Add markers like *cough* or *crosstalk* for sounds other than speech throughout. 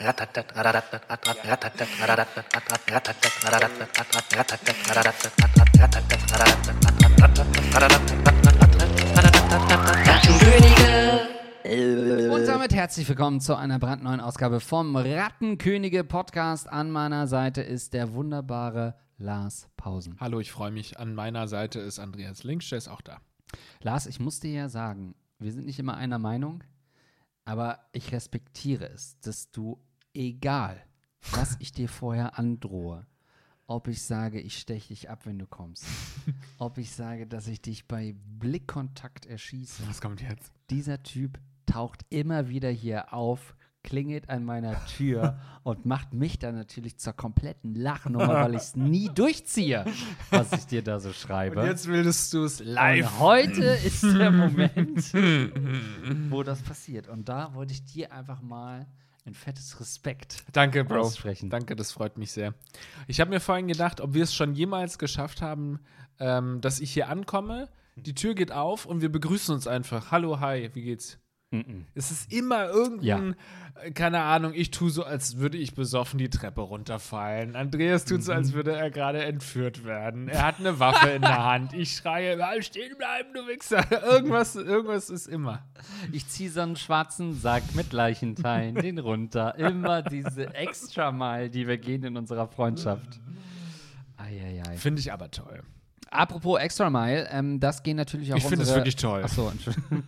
Und damit herzlich willkommen zu einer brandneuen Ausgabe vom Rattenkönige Podcast. An meiner Seite ist der wunderbare Lars Pausen. Hallo, ich freue mich. An meiner Seite ist Andreas Links, der ist auch da. Lars, ich muss dir ja sagen, wir sind nicht immer einer Meinung, aber ich respektiere es, dass du, egal was ich dir vorher androhe, ob ich sage, ich steche dich ab, wenn du kommst, *laughs* ob ich sage, dass ich dich bei Blickkontakt erschieße, Was kommt jetzt? dieser Typ taucht immer wieder hier auf, klingelt an meiner Tür *laughs* und macht mich dann natürlich zur kompletten Lachnummer, weil ich es nie *laughs* durchziehe, was ich dir da so schreibe. Und jetzt willst du es Und live. heute ist der *laughs* Moment, wo das passiert. Und da wollte ich dir einfach mal ein fettes Respekt Danke, Bro. aussprechen. Danke, das freut mich sehr. Ich habe mir vorhin gedacht, ob wir es schon jemals geschafft haben, ähm, dass ich hier ankomme, die Tür geht auf und wir begrüßen uns einfach. Hallo, hi, wie geht's? Es ist immer irgendein, äh, keine Ahnung, ich tue so, als würde ich besoffen die Treppe runterfallen. Andreas tut so, als Mhm. würde er gerade entführt werden. Er hat eine Waffe in der Hand. Ich schreie, "Bleib stehen bleiben, du Wichser. *laughs* Irgendwas, irgendwas ist immer. Ich ziehe so einen schwarzen Sack mit Leichenteilen, den runter. Immer diese extra Mile, die wir gehen in unserer Freundschaft. Eieiei. Finde ich aber toll. Apropos Extra Mile, ähm, das gehen natürlich auch Ich finde es wirklich toll. Achso, Entschuldigung.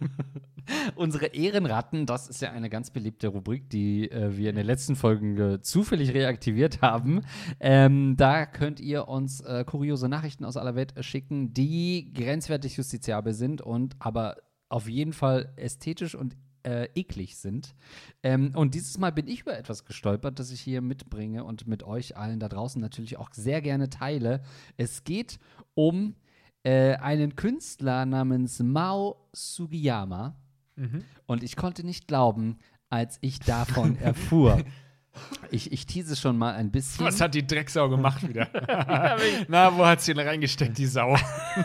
Unsere Ehrenratten, das ist ja eine ganz beliebte Rubrik, die äh, wir in den letzten Folgen äh, zufällig reaktiviert haben. Ähm, da könnt ihr uns äh, kuriose Nachrichten aus aller Welt äh, schicken, die grenzwertig justiziabel sind und aber auf jeden Fall ästhetisch und äh, eklig sind. Ähm, und dieses Mal bin ich über etwas gestolpert, das ich hier mitbringe und mit euch allen da draußen natürlich auch sehr gerne teile. Es geht um äh, einen Künstler namens Mao Sugiyama. Und ich konnte nicht glauben, als ich davon *laughs* erfuhr. Ich, ich tease schon mal ein bisschen. Was hat die Drecksau gemacht wieder? *laughs* Na, wo hat sie denn reingesteckt, die Sau?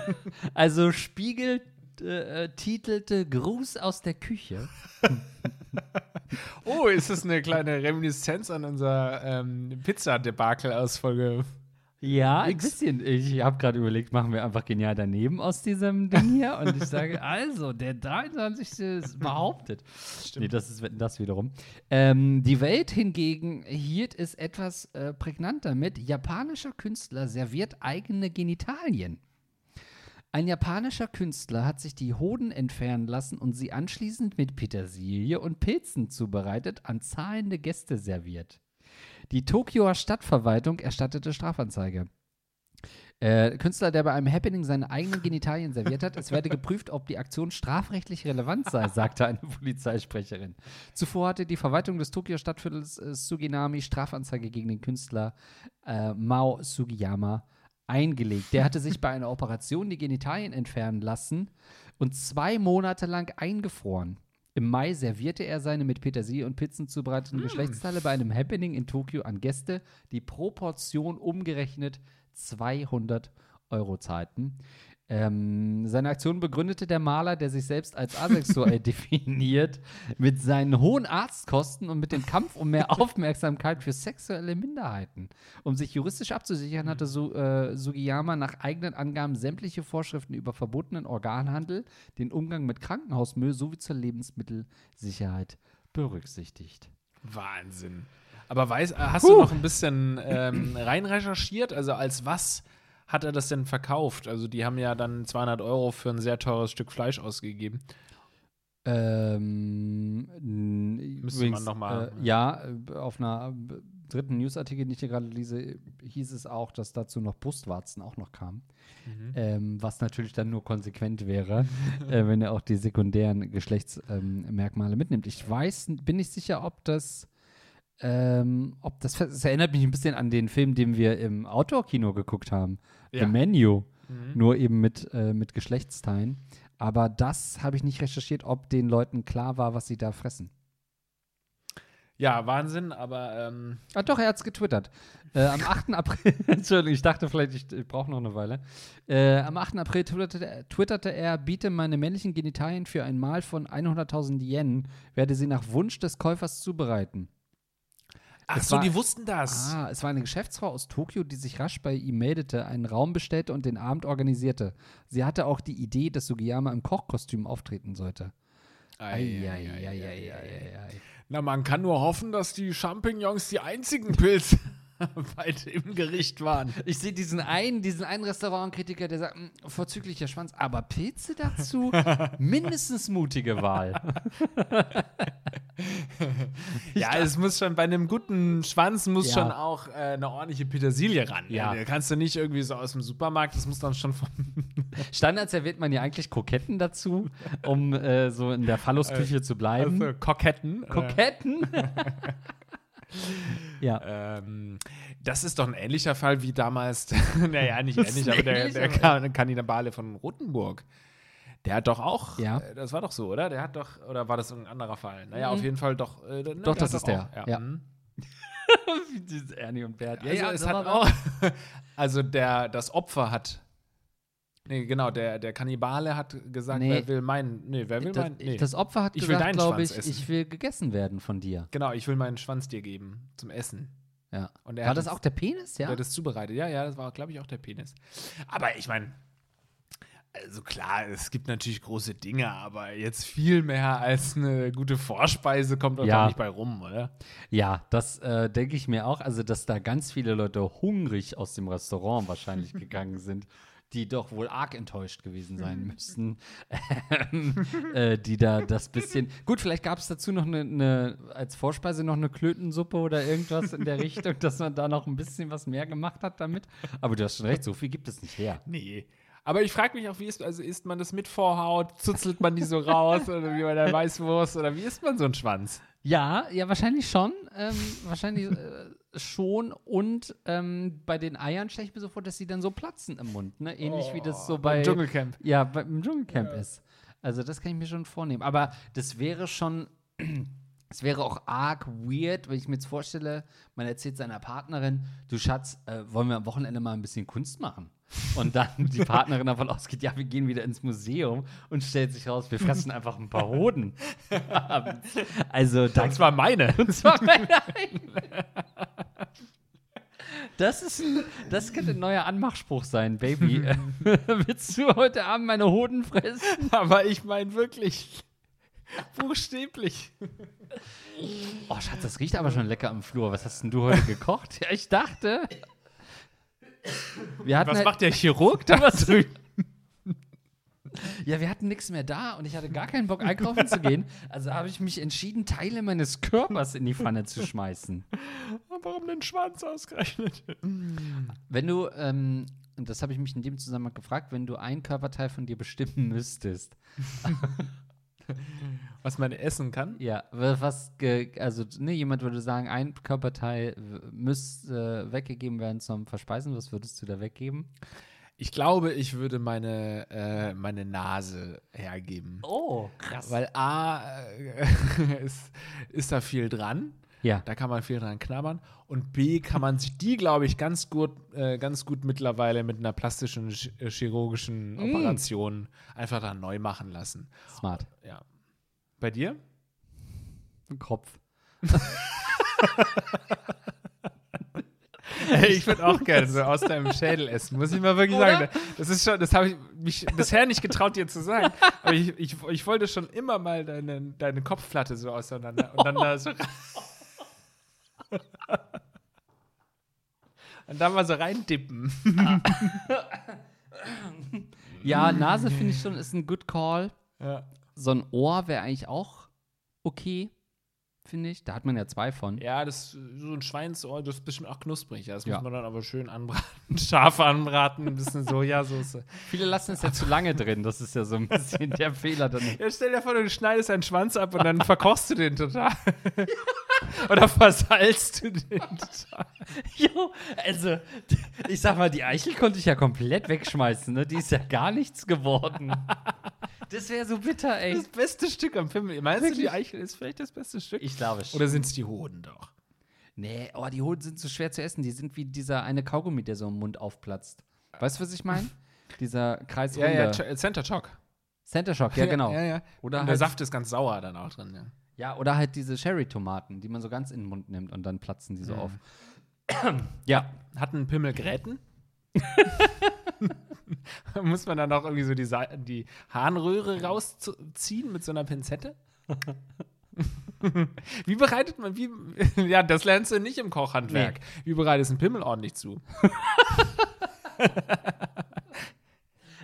*laughs* Also Spiegel äh, äh, titelte Gruß aus der Küche. Oh, ist das eine kleine Reminiszenz an unser ähm, Pizza-Debakel aus Folge. Ja, ein bisschen. Ich habe gerade überlegt, machen wir einfach genial daneben aus diesem Ding hier. Und ich sage, *laughs* also, der 23. ist behauptet. Nee, das ist das wiederum. Ähm, die Welt hingegen hielt es etwas äh, prägnanter mit. Japanischer Künstler serviert eigene Genitalien. Ein japanischer Künstler hat sich die Hoden entfernen lassen und sie anschließend mit Petersilie und Pilzen zubereitet an zahlende Gäste serviert. Die Tokioer Stadtverwaltung erstattete Strafanzeige. Äh, Künstler, der bei einem Happening seine eigenen Genitalien serviert hat, es werde geprüft, ob die Aktion strafrechtlich relevant sei, sagte eine Polizeisprecherin. Zuvor hatte die Verwaltung des Tokio Stadtviertels äh, Suginami Strafanzeige gegen den Künstler äh, Mao Sugiyama eingelegt. Der hatte sich bei einer Operation die Genitalien entfernen lassen und zwei Monate lang eingefroren. Im Mai servierte er seine mit Petersilie und Pizzen zubereiteten Geschlechtsteile bei einem Happening in Tokio an Gäste, die pro Portion umgerechnet 200 Euro zahlten. Ähm, seine Aktion begründete der Maler, der sich selbst als asexuell *laughs* definiert, mit seinen hohen Arztkosten und mit dem Kampf um mehr Aufmerksamkeit für sexuelle Minderheiten. Um sich juristisch abzusichern, hatte Su äh, Sugiyama nach eigenen Angaben sämtliche Vorschriften über verbotenen Organhandel, den Umgang mit Krankenhausmüll sowie zur Lebensmittelsicherheit berücksichtigt. Wahnsinn. Aber weiß, äh, hast du noch ein bisschen ähm, *clears throat* rein recherchiert? Also, als was hat er das denn verkauft? Also, die haben ja dann 200 Euro für ein sehr teures Stück Fleisch ausgegeben. Ähm, Müsste man noch mal- Äh, ja, äh, auf einer äh, dritten Newsartikel, den ich hier gerade lese, hieß es auch, dass dazu noch Brustwarzen auch noch kamen. Ähm, was natürlich dann nur konsequent wäre, *laughs* äh, wenn er auch die sekundären Geschlechtsmerkmale mitnimmt. Ich weiß, bin nicht sicher, ob das ähm, ob das, es erinnert mich ein bisschen an den Film, den wir im Outdoor-Kino geguckt haben. Ja. The Menu. Nur eben mit, äh, mit Geschlechtsteilen. Aber das habe ich nicht recherchiert, ob den Leuten klar war, was sie da fressen. Ja, Wahnsinn, aber ähm, Ah, doch, er hat es getwittert. Äh, am 8. *laughs* April, *laughs* Entschuldigung, ich dachte vielleicht, ich, ich brauche noch eine Weile. Äh, am 8. April twitterte, twitterte er, biete meine männlichen Genitalien für ein Mahl von 100.000 Yen, werde sie nach Wunsch des Käufers zubereiten. Ach so, war- die wussten das. Ah, es war eine Geschäftsfrau aus Tokio, die sich rasch bei ihm meldete, einen Raum bestellte und den Abend organisierte. Sie hatte auch die Idee, dass Sugiyama im Kochkostüm auftreten sollte. Eieieiei. Na, man kann nur hoffen, dass die Champignons die einzigen Pilze *laughs* bei dem Gericht waren. Ich sehe diesen einen, diesen einen Restaurantkritiker, der sagt, "Mm, vorzüglicher Schwanz, aber Pilze dazu? *laughs* Mindestens mutige Wahl. *laughs* Ja, es muss schon bei einem guten Schwanz muss Ja. schon auch äh, eine ordentliche Petersilie ran. Ja. Da kannst du nicht irgendwie so aus dem Supermarkt, das muss dann schon vom Standard serviert man ja eigentlich Kroketten dazu, um äh, so in der Phallusküche zu bleiben. also Koketten. Kroketten? *laughs* ja. Äh, ähm, das ist doch ein ähnlicher Fall wie damals, *laughs* naja, nicht ähnlich, aber der, der Kan- Kannibale von Rotenburg. Der hat doch auch, Ja. äh, das war doch so, oder? Der hat doch, oder war das irgendein anderer Fall? Naja, Mhm. auf jeden Fall doch. Äh, ne, Doch, das ist der, auch- ja. mhm. *laughs* Dieses Ernie und Bert. Also es hat auch, also der, das Opfer hat, nee, genau, der, der Kannibale hat gesagt, Nee. wer will meinen, nee, wer will das, meinen, nee. das Opfer hat Ich will gesagt, glaube ich, essen. ich will gegessen werden von dir. genau, ich will meinen Schwanz dir geben zum Essen. Ja. Und er War hat das auch der Penis, Der ja? hat das zubereitet. Ja, ja, das war, glaube ich, auch der Penis. Aber ich meine, also klar, es gibt natürlich große Dinge, aber jetzt viel mehr als eine gute Vorspeise kommt doch Ja. nicht bei rum, oder? Ja, das äh, denke ich mir auch. Also, dass da ganz viele Leute hungrig aus dem Restaurant wahrscheinlich gegangen sind, die doch wohl arg enttäuscht gewesen sein müssten, *laughs* ähm, äh, die da das bisschen. *laughs* Gut, vielleicht gab es dazu noch eine, eine, als Vorspeise noch eine Klötensuppe oder irgendwas in der Richtung, dass man da noch ein bisschen was mehr gemacht hat damit. Aber du hast schon recht, so viel gibt es nicht her. Nee. Aber ich frage mich auch, wie ist, also isst man das mit Vorhaut? Zuzelt man die so raus oder wie bei der Weißwurst oder wie isst man so einen Schwanz? Ja, ja, wahrscheinlich schon. Ähm, wahrscheinlich äh, schon. Und ähm, bei den Eiern stelle ich mir so vor, dass sie dann so platzen im Mund. Ne? Ähnlich wie das so bei. Beim Dschungelcamp. Ja, beim Dschungelcamp ist. Also, das kann ich mir schon vornehmen. Aber das wäre schon. *clears throat* Es wäre auch arg weird, wenn ich mir jetzt vorstelle, man erzählt seiner Partnerin, du Schatz, äh, wollen wir am Wochenende mal ein bisschen Kunst machen? Und dann die Partnerin davon ausgeht, ja, wir gehen wieder ins Museum und stellt sich raus, wir fressen einfach ein paar Hoden. also, da *laughs* Das war meine. und zwar meine. Das ist ein, das könnte ein neuer Anmachspruch sein, Baby. *laughs* Willst du heute Abend meine Hoden fressen? Aber ich meine wirklich buchstäblich. Oh, Schatz, das riecht aber schon lecker am Flur. Was hast denn du heute gekocht? Ja, ich dachte. Was halt, macht der Chirurg da drüben? *laughs* ja, wir hatten nichts mehr da und ich hatte gar keinen Bock, einkaufen zu gehen. Also habe ich mich entschieden, Teile meines Körpers in die Pfanne zu schmeißen. Warum den Schwanz ausgerechnet? Wenn du, ähm, und das habe ich mich in dem Zusammenhang gefragt, wenn du ein Körperteil von dir bestimmen müsstest, *laughs* Was man essen kann? ja, wa- was, ge also, ne, jemand würde sagen, ein Körperteil müsste äh, weggegeben werden zum Verspeisen, was würdest du da weggeben? Ich glaube, ich würde meine, äh, meine Nase hergeben. Oh, krass. Weil A, äh, *laughs* ist, ist da viel dran. Ja, Da kann man viel dran knabbern. Und B, kann man sich die, glaube ich, ganz gut, äh, ganz gut mittlerweile mit einer plastischen, ch- äh, chirurgischen Mm. Operation einfach dann neu machen lassen. smart. Ja. Bei dir? Kopf. *laughs* ich würde auch gerne so aus deinem Schädel essen, muss ich mal wirklich Oder? sagen. Das ist schon, das habe ich mich bisher nicht getraut, dir zu sagen. Aber ich, ich, ich wollte schon immer mal deine, deine Kopfplatte so auseinander und dann da so *laughs* und dann mal so reindippen. *laughs* Ja, Nase finde ich schon, ist ein good call. Ja. So ein Ohr wäre eigentlich auch okay, finde ich. Da hat man ja zwei von. Ja, das so ein Schweinsohr, das ist bestimmt auch knusprig. Ja, das Ja. muss man dann aber schön anbraten, *laughs* scharf anbraten, ein bisschen Sojasauce. Viele lassen es ja zu lange drin. Das ist ja so ein bisschen der Fehler dann. Ja, stell dir vor, du schneidest deinen Schwanz ab und dann verkochst du den total. *laughs* Oder versalzt du den total. *laughs* Jo, also, ich sag mal, die Eichel konnte ich ja komplett wegschmeißen, ne? Die ist ja gar nichts geworden. Das wäre so bitter, ey. Das beste Stück am Film. Meinst du, die Wirklich? Eichel ist vielleicht das beste Stück? Ich glaube schon. Oder sind es die Hoden doch? Nee, oh, die Hoden sind so schwer zu essen. Die sind wie dieser eine Kaugummi, der so im Mund aufplatzt. Weißt du, was ich meine? Dieser Kreisrunde. Ja, ja, Ch- Center Shock. Center Shock, ja, genau. Ja, ja. Oder halt- der Saft ist ganz sauer dann auch drin. Ja. Ja, oder halt diese Cherry-Tomaten, die man so ganz in den Mund nimmt und dann platzen die so Mhm. auf. *clears throat* ja, Hat ein Pimmel Gräten? *laughs* *laughs* Muss man dann auch irgendwie so die, Sa- die Harnröhre rausziehen mit so einer Pinzette? *laughs* wie bereitet man, wie, *laughs* ja, das lernst du nicht im Kochhandwerk. Wie bereitest du einen Pimmel ordentlich zu?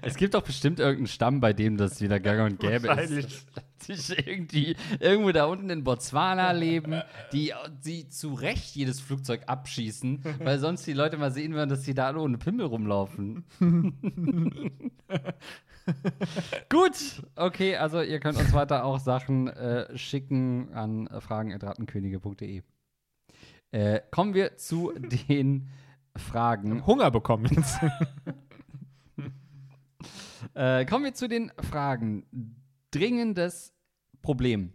es gibt doch bestimmt irgendeinen Stamm, bei dem das wieder gang und gäbe ist. Die irgendwie irgendwo da unten in Botswana leben, die, die zu Recht jedes Flugzeug abschießen, weil sonst die Leute mal sehen würden, dass die da alle ohne Pimmel rumlaufen. *laughs* Gut, okay, also ihr könnt uns weiter auch Sachen äh, schicken an fragen.rattenkönige.de. Äh, kommen wir zu den Fragen. Hunger bekommen jetzt. *laughs* Äh, kommen wir zu den Fragen. Dringendes Problem.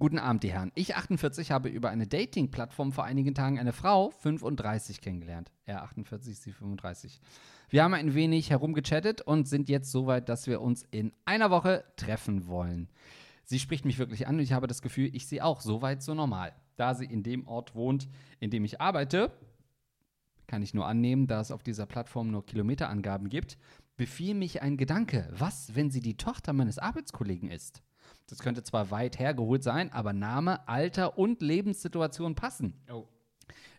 Guten Abend, die Herren. Ich, 48, habe über eine Dating-Plattform vor einigen Tagen eine Frau, 35, kennengelernt. Er 48, sie 35. Wir haben ein wenig herumgechattet und sind jetzt so weit, dass wir uns in einer Woche treffen wollen. Sie spricht mich wirklich an und ich habe das Gefühl, ich sehe auch so weit so normal. Da sie in dem Ort wohnt, in dem ich arbeite, kann ich nur annehmen, da es auf dieser Plattform nur Kilometerangaben gibt, befiel mich ein Gedanke. Was, wenn sie die Tochter meines Arbeitskollegen ist? Das könnte zwar weit hergeholt sein, aber Name, Alter und Lebenssituation passen. Oh.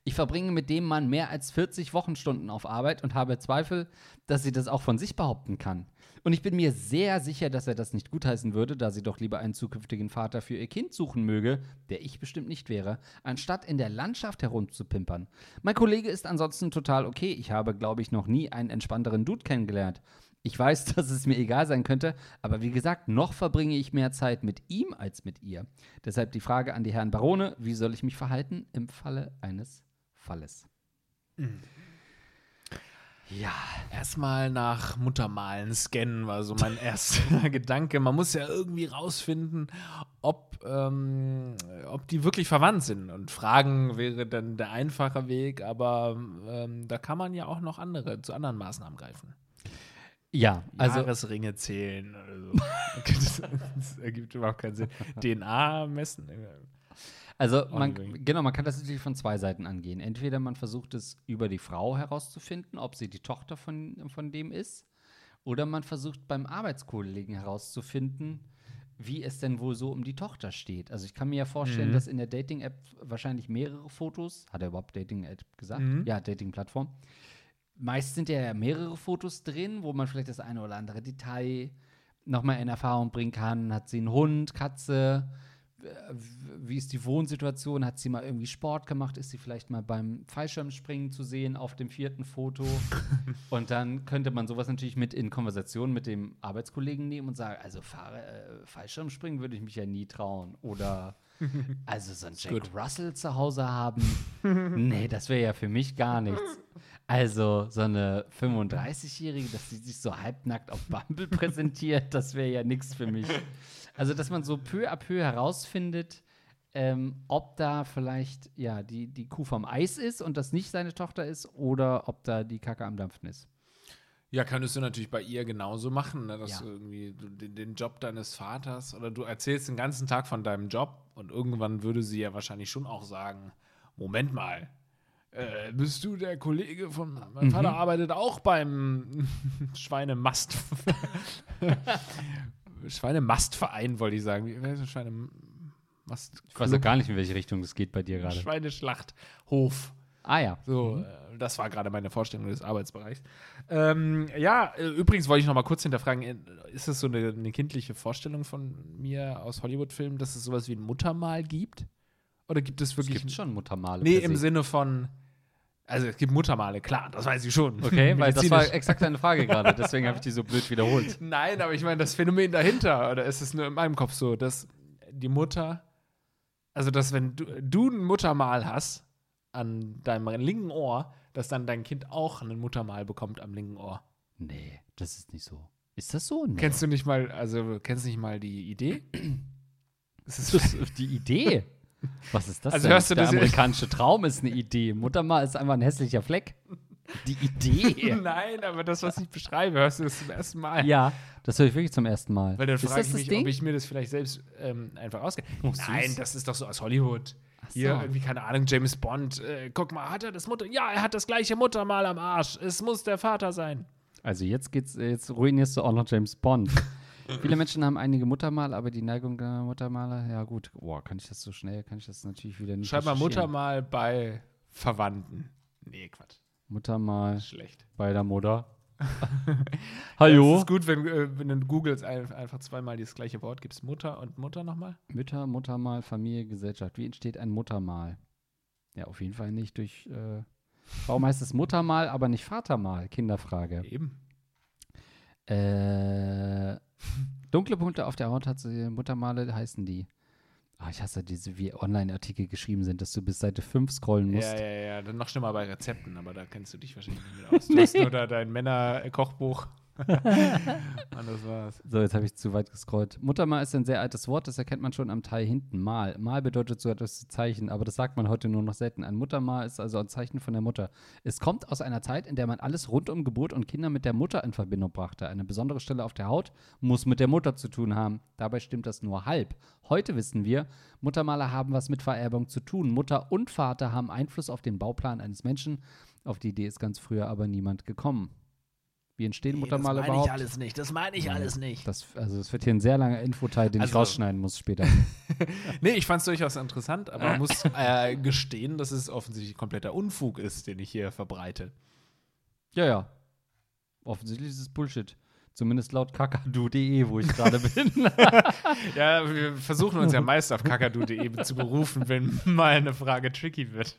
Ich verbringe mit dem Mann mehr als 40 Wochenstunden auf Arbeit und habe Zweifel, dass sie das auch von sich behaupten kann. Und ich bin mir sehr sicher, dass er das nicht gutheißen würde, da sie doch lieber einen zukünftigen Vater für ihr Kind suchen möge, der ich bestimmt nicht wäre, anstatt in der Landschaft herumzupimpern. Mein Kollege ist ansonsten total okay. Ich habe, glaube ich, noch nie einen entspannteren Dude kennengelernt. Ich weiß, *laughs* dass es mir egal sein könnte, aber wie gesagt, noch verbringe ich mehr Zeit mit ihm als mit ihr. Deshalb die Frage an die Herren Barone, wie soll ich mich verhalten im Falle eines Falles? Ja, Erstmal nach Muttermalen scannen war so mein *laughs* erster Gedanke. Man muss ja irgendwie rausfinden, ob, ähm, ob die wirklich verwandt sind. Und Fragen wäre dann der einfache Weg, aber ähm, da kann man ja auch noch andere zu anderen Maßnahmen greifen. Ja also Jahresringe zählen oder so. das, das ergibt überhaupt keinen Sinn. DNA messen. Also man, genau, man kann das natürlich von zwei Seiten angehen. Entweder man versucht es über die Frau herauszufinden, ob sie die Tochter von, von dem ist, oder man versucht beim Arbeitskollegen herauszufinden, wie es denn wohl so um die Tochter steht. Also ich kann mir ja vorstellen, Mhm. dass in der Dating-App wahrscheinlich mehrere Fotos, hat er überhaupt Dating-App gesagt? Mhm. Ja, Dating-Plattform. Meist sind ja mehrere Fotos drin, wo man vielleicht das eine oder andere Detail nochmal in Erfahrung bringen kann. Hat sie einen Hund, Katze? Äh, Wie ist die Wohnsituation? Hat sie mal irgendwie Sport gemacht? Ist sie vielleicht mal beim Fallschirmspringen zu sehen auf dem vierten Foto? *laughs* und dann könnte man sowas natürlich mit in Konversation mit dem Arbeitskollegen nehmen und sagen, also Fahr äh, Fallschirmspringen würde ich mich ja nie trauen. Oder *laughs* also so ein Jack. Russell zu Hause haben, nee, das wäre ja für mich gar nichts. Also so eine 35-Jährige, dass sie sich so halbnackt auf Bumble *laughs* präsentiert, das wäre ja nichts für mich. Also, dass man so peu à peu herausfindet, ähm, ob da vielleicht ja die, die Kuh vom Eis ist und das nicht seine Tochter ist oder ob da die Kacke am Dampfen ist. Ja, könntest du natürlich bei ihr genauso machen, ne? dass Ja. du irgendwie du den, den Job deines Vaters oder du erzählst den ganzen Tag von deinem Job und irgendwann würde sie ja wahrscheinlich schon auch sagen: Moment mal, äh, bist du der Kollege von mein Mhm. Vater arbeitet auch beim *laughs* Schweinemast. *laughs* Schweinemastverein, wollte ich sagen. Schweinemast. Ich weiß auch gar nicht, in welche Richtung das geht bei dir gerade. Schweineschlachthof. Ah ja. So, äh, das war gerade meine Vorstellung des Arbeitsbereichs. Ähm, ja, äh, übrigens wollte ich noch mal kurz hinterfragen, äh, ist das so eine, eine kindliche Vorstellung von mir aus Hollywood-Filmen, dass es sowas wie ein Muttermal gibt? Oder gibt es Es wirklich. gibt schon Muttermale. nee, im. Sinne von. Also es gibt Muttermale, klar, das weiß ich schon. Okay, weil das war exakt deine Frage gerade, *laughs* deswegen habe ich die so blöd wiederholt. Nein, aber ich meine, das Phänomen dahinter, oder ist es nur in meinem Kopf so, dass die Mutter, also dass wenn du, du ein Muttermal hast an deinem linken Ohr, dass dann dein Kind auch ein Muttermal bekommt am linken Ohr. Nee, das ist nicht so. Ist das so? Nee. Kennst du nicht mal, also kennst du nicht mal die Idee? *clears throat* Das ist die Idee? Was ist das Also denn? hörst du Der das- amerikanische Traum ist eine Idee. Muttermal ist einfach ein hässlicher Fleck. Die Idee? *laughs* Nein, aber das, was ich beschreibe, hörst du das zum ersten Mal. ja, das höre ich wirklich zum ersten Mal. Weil dann ist frage ich mich, Ding? ob ich mir das vielleicht selbst ähm, einfach ausgehe. Oh. Nein, das ist doch so aus Hollywood. Hier, so. irgendwie, keine Ahnung, James Bond. Äh, guck mal, hat er das Mutter? Ja, er hat das gleiche Muttermal am Arsch. Es muss der Vater sein. Also jetzt geht's, jetzt ruinierst du auch noch James Bond. *laughs* *laughs* Viele Menschen haben einige Muttermal, aber die Neigung der Muttermale, ja gut. Boah, kann ich das so schnell, kann ich das natürlich wieder nicht Schreib mal. Muttermal bei Verwandten. Nee, Quatsch. Muttermal Schlecht. bei der Mutter. *laughs* Es Hallo? ist gut, wenn, äh, wenn du googelst, ein- einfach zweimal das gleiche Wort gibst. Mutter und Mutter nochmal. Mütter, Muttermal, Familie, Gesellschaft. Wie entsteht ein Muttermal? Ja, auf jeden Fall nicht durch. Äh, warum heißt es Muttermal, aber nicht Vatermal? Kinderfrage. Eben. Äh, dunkle Punkte auf der Haut hat sie, Muttermale heißen die. Ah, ich hasse diese, wie Online-Artikel geschrieben sind, dass du bis Seite 5 scrollen musst. Ja, ja, ja. Dann noch schlimmer bei Rezepten, aber da kennst du dich wahrscheinlich nicht mit *laughs* aus. Du hast nur da dein Männer-Kochbuch. *laughs* Und das war's. So, jetzt habe ich zu weit gescrollt. Muttermal ist ein sehr altes Wort, das erkennt man schon am Teil hinten. Mal. Mal bedeutet so etwas zu Zeichen, aber das sagt man heute nur noch selten. Ein Muttermal ist also ein Zeichen von der Mutter. Es kommt aus einer Zeit, in der man alles rund um Geburt und Kinder mit der Mutter in Verbindung brachte. Eine besondere Stelle auf der Haut muss mit der Mutter zu tun haben. Dabei stimmt das nur halb. Heute wissen wir, Muttermale haben was mit Vererbung zu tun. Mutter und Vater haben Einfluss auf den Bauplan eines Menschen. Auf die Idee ist ganz früher aber niemand gekommen. Wie entstehen Muttermale überhaupt? nicht. Das meine ich alles nicht. Das, also es wird hier ein sehr langer Infoteil, den ich Also- rausschneiden muss später. *laughs* Nee, ich fand es durchaus interessant, aber muss *laughs* äh, gestehen, dass es offensichtlich kompletter Unfug ist, den ich hier verbreite. ja, ja. Offensichtlich ist es Bullshit. Zumindest laut kakadu.de, wo ich gerade *laughs* bin. Ja, wir versuchen uns ja meist auf kakadu.de zu berufen, wenn mal eine Frage tricky wird.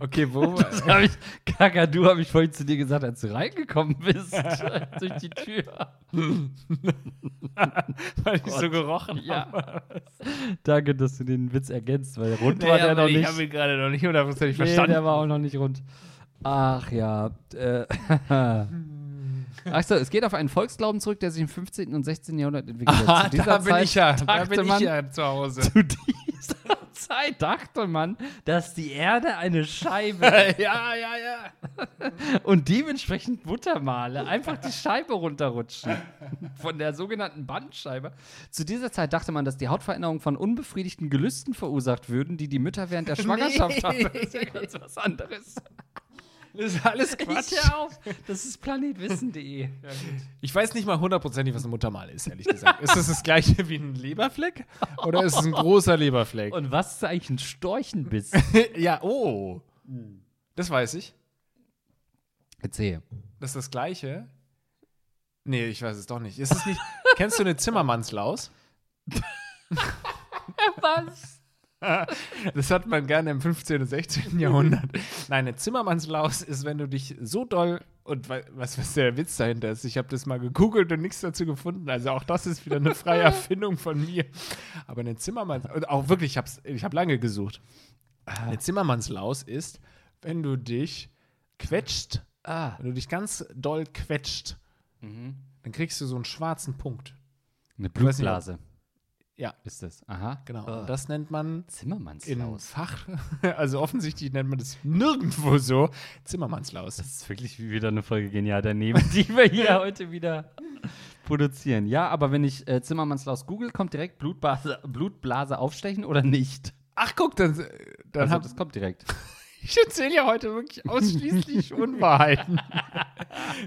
Okay, wo? *laughs* Das hab ich, Kakadu habe ich vorhin zu dir gesagt, als du reingekommen bist. *laughs* durch die Tür. *laughs* Weil ich so gerochen Ja. habe. Danke, dass du den Witz ergänzt, weil rund Nee, war der noch ich nicht. habe ihn gerade noch nicht hundertprozentig Nee, verstanden. der war auch noch nicht rund. Ach ja. Äh, Achso, es geht auf einen Volksglauben zurück, der sich im 15. und 16. Jahrhundert entwickelt hat. Zu dieser da bin Zeit ich ja, da bin ich ja zu Hause. Zu dieser Zeit dachte man, dass die Erde eine Scheibe *laughs* ist ja, ja, ja. und dementsprechend Muttermale einfach die Scheibe runterrutschen. Von der sogenannten Bandscheibe. Zu dieser Zeit dachte man, dass die Hautveränderungen von unbefriedigten Gelüsten verursacht würden, die die Mütter während der *laughs* Schwangerschaft Nee. haben. Das ist ja ganz was anderes. Das ist alles *laughs* Quatsch. Quatsch. auf. Das ist planetwissen.de. Ich weiß nicht mal hundertprozentig, was ein Muttermal ist, ehrlich gesagt. ist das das gleiche wie ein Leberfleck? Oder ist es ein großer Leberfleck? Und was ist eigentlich ein Storchenbiss? *laughs* ja, oh. Das weiß ich. Erzähl. Das ist das gleiche. Nee, ich weiß es doch nicht. Ist es nicht. Kennst du eine Zimmermannslaus? *laughs* Was? *laughs* Das hat man gerne im 15. und 16. Jahrhundert. Nein, eine Zimmermannslaus ist, wenn du dich so doll und wa- was, was der Witz dahinter ist. Ich habe das mal gegoogelt und nichts dazu gefunden. Also auch das ist wieder eine freie Erfindung von mir. Aber eine Zimmermanns und auch wirklich, ich habe ich hab lange gesucht. Eine Zimmermannslaus ist, wenn du dich quetscht, Ah. wenn du dich ganz doll quetscht, dann kriegst du so einen schwarzen Punkt. Eine Blutblase Ja, ist das. Aha. genau. Und das nennt man in Zimmermannslaus. Fach, *laughs* also offensichtlich nennt man das nirgendwo so, Zimmermannslaus. Das ist wirklich wieder eine Folge genial daneben, *laughs* die wir hier heute wieder produzieren. Ja, aber wenn ich äh, Zimmermannslaus google, kommt direkt Blutblase, Blutblase aufstechen oder nicht? Ach guck, dann, dann Also, hab, das kommt direkt. *laughs* ich erzähle ja heute wirklich ausschließlich Unwahrheiten.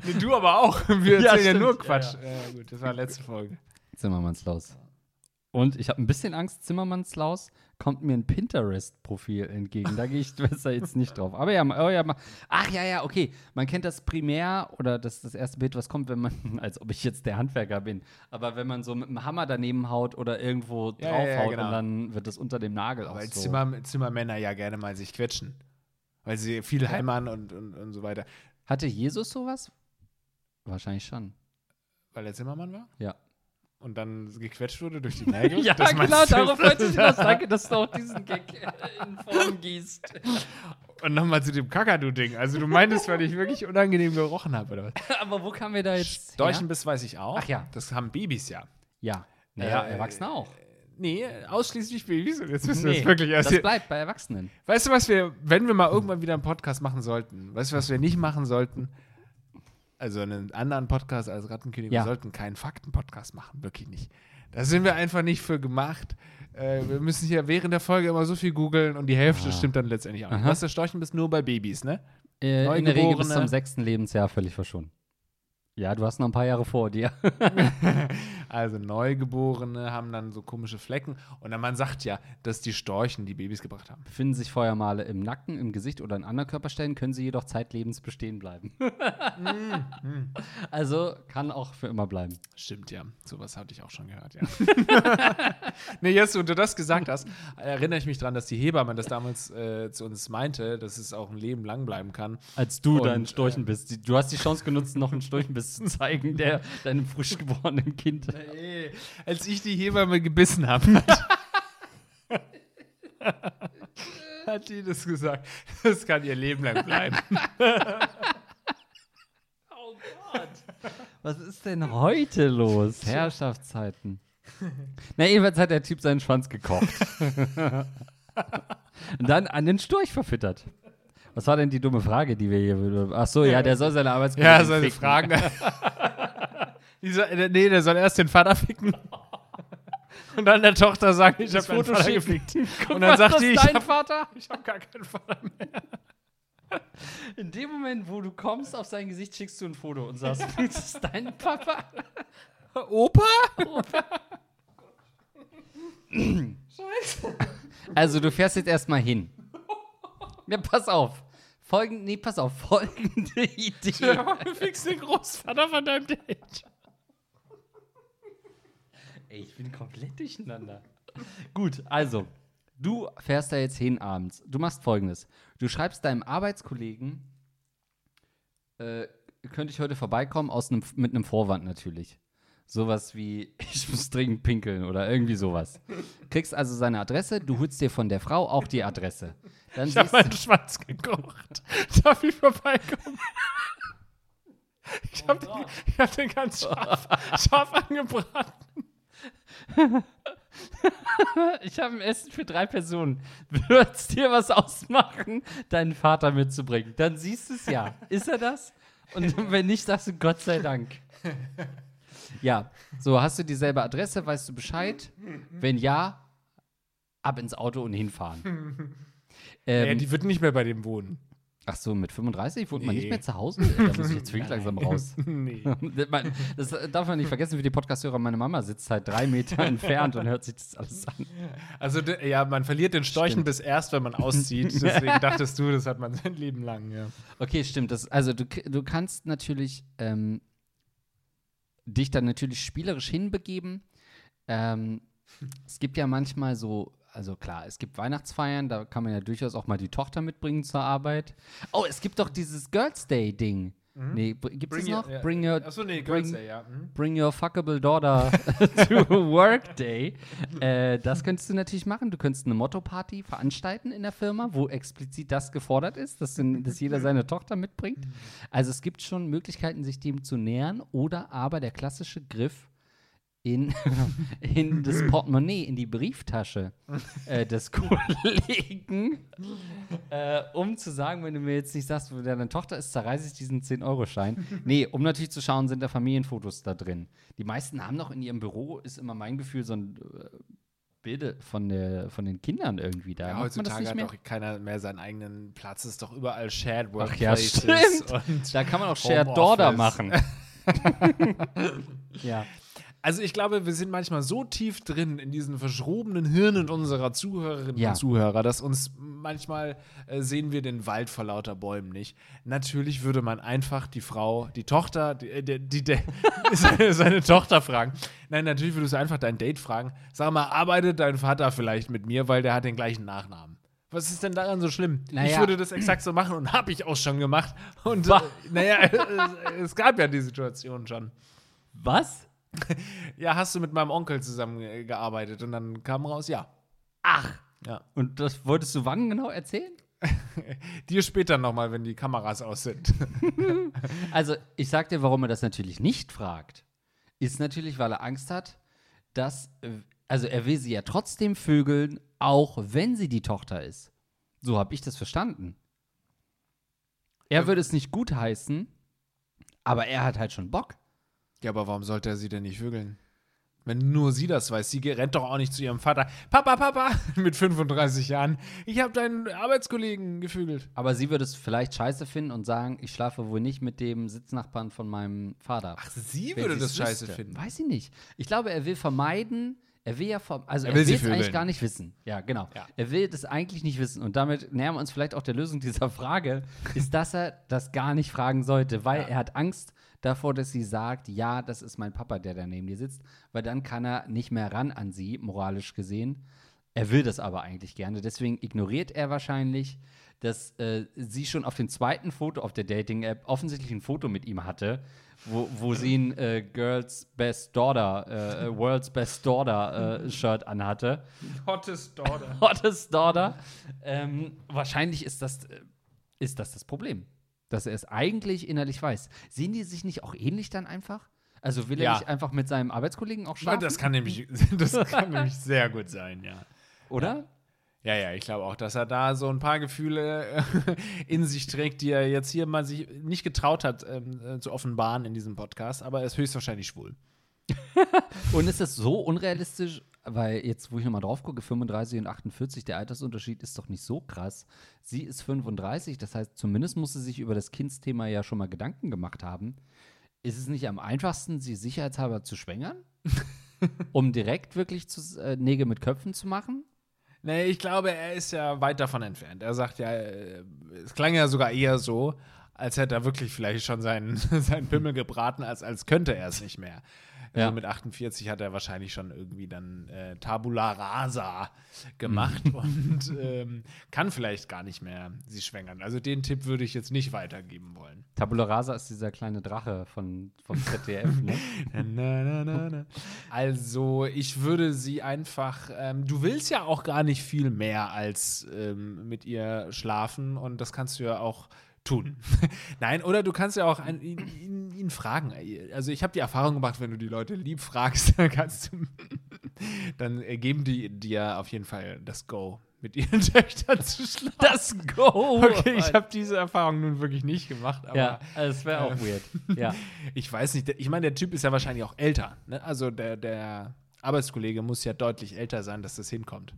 nee, du aber auch. Wir Ja, erzählen ja, stimmt. nur Ja, Quatsch. Ja, gut, das war letzte Folge. Zimmermannslaus. Und ich habe ein bisschen Angst, Zimmermannslaus kommt mir ein Pinterest-Profil entgegen. Da gehe ich *laughs* besser jetzt nicht drauf. Aber ja, oh ja, ach ja, ja, okay. Man kennt das primär oder das das erste Bild, was kommt, wenn man, *laughs* als ob ich jetzt der Handwerker bin, aber wenn man so mit dem Hammer daneben haut oder irgendwo Ja, ja, draufhaut ja, genau. und dann wird das unter dem Nagel auch Weil so. Zimmer, Zimmermänner ja gerne mal sich quetschen. Weil sie viel heimern und, und, und so weiter. Hatte Jesus sowas? Wahrscheinlich schon. Weil er Zimmermann war? Ja. Und dann gequetscht wurde durch die *laughs* Nägel? Ja, Das genau, *laughs* darauf wollte ich *laughs* hinaus. Danke, dass du auch diesen Gag äh, in Form gießt. Und nochmal zu dem Kakadu-Ding. Also du meintest, weil ich wirklich unangenehm gerochen habe, oder was? Aber wo kamen wir da jetzt? her? Storchenbiss weiß ich auch. Ach ja. Das haben Babys ja. Ja. Naja, Äh, Erwachsene auch. Nee, ausschließlich Babys. Und jetzt wir Nee, es wirklich das erzählen. bleibt bei Erwachsenen. Weißt du, was wir, wenn wir mal irgendwann wieder einen Podcast machen sollten, weißt du, was wir nicht machen sollten? Also einen anderen Podcast als Rattenkönig, Ja. wir sollten keinen Fakten-Podcast machen, wirklich nicht. Da sind wir einfach nicht für gemacht. Äh, wir müssen hier während der Folge immer so viel googeln und die Hälfte Ah. stimmt dann letztendlich auch. nicht. Was der Storchen bist nur bei Babys, ne? Äh, in der Regel bis zum sechsten Lebensjahr völlig verschwunden. Ja, du hast noch ein paar Jahre vor dir. *laughs* Also Neugeborene haben dann so komische Flecken. Und dann man sagt ja, dass die Storchen die Babys gebracht haben. Befinden sich Feuermale im Nacken, im Gesicht oder an anderen Körperstellen, können sie jedoch zeitlebens bestehen bleiben. *laughs* also kann auch für immer bleiben. Stimmt, ja. Sowas hatte ich auch schon gehört, ja. *laughs* nee, jetzt, wo du das gesagt hast, erinnere ich mich dran, dass die Hebamme das damals äh, zu uns meinte, dass es auch ein Leben lang bleiben kann. Als du Und, dein Storchenbiss, die- du hast die Chance genutzt, noch einen Storchenbiss zu zeigen, der *laughs* deinem frisch geborenen Kind. Ey, als ich die Hebamme gebissen habe, hat, *laughs* hat die das gesagt. Das kann ihr Leben lang bleiben. *laughs* Oh Gott. Was ist denn heute los? Herrschaftszeiten. Na, jedenfalls hat der Typ seinen Schwanz gekocht. Und dann an den Storch verfüttert. Was war denn die dumme Frage, die wir hier. Ach so, ja, der soll seine Arbeitskollegen Ja, seine ficken. Fragen. *laughs* Soll, nee, der soll erst den Vater ficken. *laughs* Und dann der Tochter sagen, ich habe Foto Vater gefickt. Und dann sagt das die, ich dein habe Vater. *laughs* ich hab gar keinen Vater mehr. In dem Moment, wo du kommst auf sein Gesicht, schickst du ein Foto und sagst, das ist dein Papa. Opa? Also, du fährst jetzt erstmal hin. Ja, pass auf. Folgende, nee, pass auf, *laughs* folgende Idee. Du fickst den Großvater von deinem Date. Ey, ich bin komplett durcheinander. Gut, also, du fährst da jetzt hin abends. Du machst folgendes. Du schreibst deinem Arbeitskollegen, äh, könnte ich heute vorbeikommen, aus einem, mit einem Vorwand natürlich. Sowas wie, *laughs* ich muss dringend pinkeln oder irgendwie sowas. Kriegst also seine Adresse, du holst dir von der Frau auch die Adresse. Dann Ich habe siehst meinen Schwanz gekocht. *laughs* Darf ich vorbeikommen? Ich habe den, ich hab den ganz scharf, scharf angebraten. Ich habe ein Essen für drei Personen. Würdest dir was ausmachen, deinen Vater mitzubringen? Dann siehst du es ja. Ist er das? Und wenn nicht, sagst du Gott sei Dank. Ja, so hast du dieselbe Adresse, weißt du Bescheid? Wenn ja, ab ins Auto und hinfahren. *laughs* Ja, Ähm, die wird nicht mehr bei dem wohnen. ach so, mit 35 wohnt man Nee. nicht mehr zu Hause? Da muss ich jetzt wirklich *laughs* langsam raus. *laughs* Nee. Man- Das darf man nicht vergessen für die Podcast-Hörer. Meine Mama sitzt halt drei Meter entfernt und hört sich das alles an. Also, ja, man verliert den Storchen Stimmt. bis erst, wenn man auszieht. Deswegen dachtest du, das hat man sein Leben lang, ja. Okay, stimmt. Das, also du, du kannst natürlich ähm, dich dann natürlich spielerisch hinbegeben. Ähm, es gibt ja manchmal so, also klar, es gibt Weihnachtsfeiern, da kann man ja durchaus auch mal die Tochter mitbringen zur Arbeit. Oh, es gibt doch dieses Girls Day-Ding. Nee, gibt es noch? ja. Bring your, Achso, nee, bring- Day, ja. Mhm. Bring your fuckable daughter *laughs* to work day. Äh, das könntest du natürlich machen. Du könntest eine Motto-Party veranstalten in der Firma, wo explizit das gefordert ist, dass, dass jeder *laughs* seine Tochter mitbringt. Also es gibt schon Möglichkeiten, sich dem zu nähern oder aber der klassische Griff in, *laughs* in das Portemonnaie, in die Brieftasche äh, des *laughs* Kollegen, äh, um zu sagen, wenn du mir jetzt nicht sagst, wo deine Tochter ist, zerreiße ich diesen 10-Euro-Schein. Nee, um natürlich zu schauen, sind da Familienfotos da drin. Die meisten haben noch in ihrem Büro, ist immer mein Gefühl, so ein äh, Bilde von, der, von den Kindern irgendwie da. Ja, heutzutage hat doch keiner mehr seinen eigenen Platz. Es ist doch überall Shared Ach ja, Workplaces. stimmt. Da kann man auch Shared. Daughter machen. *laughs* ja. Also ich glaube, wir sind manchmal so tief drin in diesen verschrobenen Hirnen unserer Zuhörerinnen Ja. und Zuhörer, dass uns manchmal äh, sehen wir den Wald vor lauter Bäumen nicht. Natürlich würde man einfach die Frau, die Tochter, die, äh, die, die, die *laughs* seine, seine Tochter fragen. Nein, natürlich würdest du einfach dein Date fragen. Sag mal, arbeitet dein Vater vielleicht mit mir, weil der hat den gleichen Nachnamen. Was ist denn daran so schlimm? Ich Naja. würde das exakt so machen und habe ich auch schon gemacht. Und äh, naja, *laughs* es, es gab ja die Situation schon. Was? *laughs* Ja, hast du mit meinem Onkel zusammengearbeitet und dann kam raus, ja. Ach. Ja. Und das wolltest du wann genau erzählen? *laughs* Dir später nochmal, wenn die Kameras aus sind. *laughs* Also, ich sag dir, warum er das natürlich nicht fragt. Ist natürlich, weil er Angst hat, dass äh, also er will sie ja trotzdem vögeln, auch wenn sie die Tochter ist. So habe ich das verstanden. Er würde es nicht gutheißen, aber er hat halt schon Bock. Ja, aber warum sollte er sie denn nicht vögeln? Wenn nur sie das weiß. Sie rennt doch auch nicht zu ihrem Vater. Papa, Papa, *laughs* mit 35 Jahren. Ich habe deinen Arbeitskollegen gefügelt. Aber sie würde es vielleicht scheiße finden und sagen, ich schlafe wohl nicht mit dem Sitznachbarn von meinem Vater. Ach, sie Wenn würde das es scheiße wüsste. finden. Weiß ich nicht. Ich glaube, er will vermeiden, er will ja vom, also Er will es eigentlich gar nicht wissen. Ja, genau. Ja. Er will das eigentlich nicht wissen. Und damit nähern wir uns vielleicht auch der Lösung dieser Frage, ist, dass er das gar nicht fragen sollte, weil Ja. er hat Angst davor, dass sie sagt, ja, das ist mein Papa, der da neben dir sitzt, weil dann kann er nicht mehr ran an sie, moralisch gesehen. Er will das aber eigentlich gerne. Deswegen ignoriert er wahrscheinlich, dass äh, sie schon auf dem zweiten Foto auf der Dating-App offensichtlich ein Foto mit ihm hatte, wo, wo sie ein äh, Girls Best Daughter, äh, äh, World's Best Daughter äh, Shirt anhatte. Hottest Daughter. *laughs* Hottest Daughter. Ähm, wahrscheinlich ist das, äh, ist das das Problem. Dass er es eigentlich innerlich weiß. Sehen die sich nicht auch ähnlich dann einfach? Also will er Ja. nicht einfach mit seinem Arbeitskollegen auch schlafen? Das kann nämlich, *laughs* das kann nämlich sehr gut sein, ja. Oder? Ja, ja, ich glaube auch, dass er da so ein paar Gefühle äh, *laughs* in sich trägt, die er jetzt hier mal sich nicht getraut hat ähm, äh, zu offenbaren in diesem Podcast, aber er ist höchstwahrscheinlich schwul. *laughs* Und ist das so unrealistisch? Weil jetzt, wo ich nochmal drauf gucke, 35 und 48, der Altersunterschied ist doch nicht so krass. Sie ist 35, das heißt, zumindest muss sie sich über das Kindsthema ja schon mal Gedanken gemacht haben. Ist es nicht am einfachsten, sie sicherheitshalber zu schwängern? *laughs* um direkt wirklich zu, äh, Nägel mit Köpfen zu machen? Nee, ich glaube, er ist ja weit davon entfernt. Er sagt ja, äh, es klang ja sogar eher so, als hätte er wirklich vielleicht schon seinen, *laughs* seinen Pimmel gebraten, als, als könnte er es nicht mehr. Ja. Also mit 48 hat er wahrscheinlich schon irgendwie dann äh, Tabula Rasa gemacht *laughs* und ähm, kann vielleicht gar nicht mehr sie schwängern. Also den Tipp würde ich jetzt nicht weitergeben wollen. Tabula Rasa ist dieser kleine Drache von, vom ZDF, ne? Na, na, na, na. Also, ich würde sie einfach. Ähm, du willst ja auch gar nicht viel mehr als ähm, mit ihr schlafen und das kannst du ja auch tun. *laughs* Nein, oder du kannst ja auch ein, ihn, ihn, ihn fragen. Also, ich habe die Erfahrung gemacht, wenn du die Leute lieb fragst, *laughs* dann kannst du. dann geben die dir auf jeden Fall das Go, mit ihren *laughs* Töchtern zu schlafen. Das Go! Okay, ich habe diese Erfahrung nun wirklich nicht gemacht, aber. Ja, das wäre auch äh, weird. Ja. Ich weiß nicht, ich meine, der Typ ist ja wahrscheinlich auch älter. Ne? Also der, der Arbeitskollege muss ja deutlich älter sein, dass das hinkommt.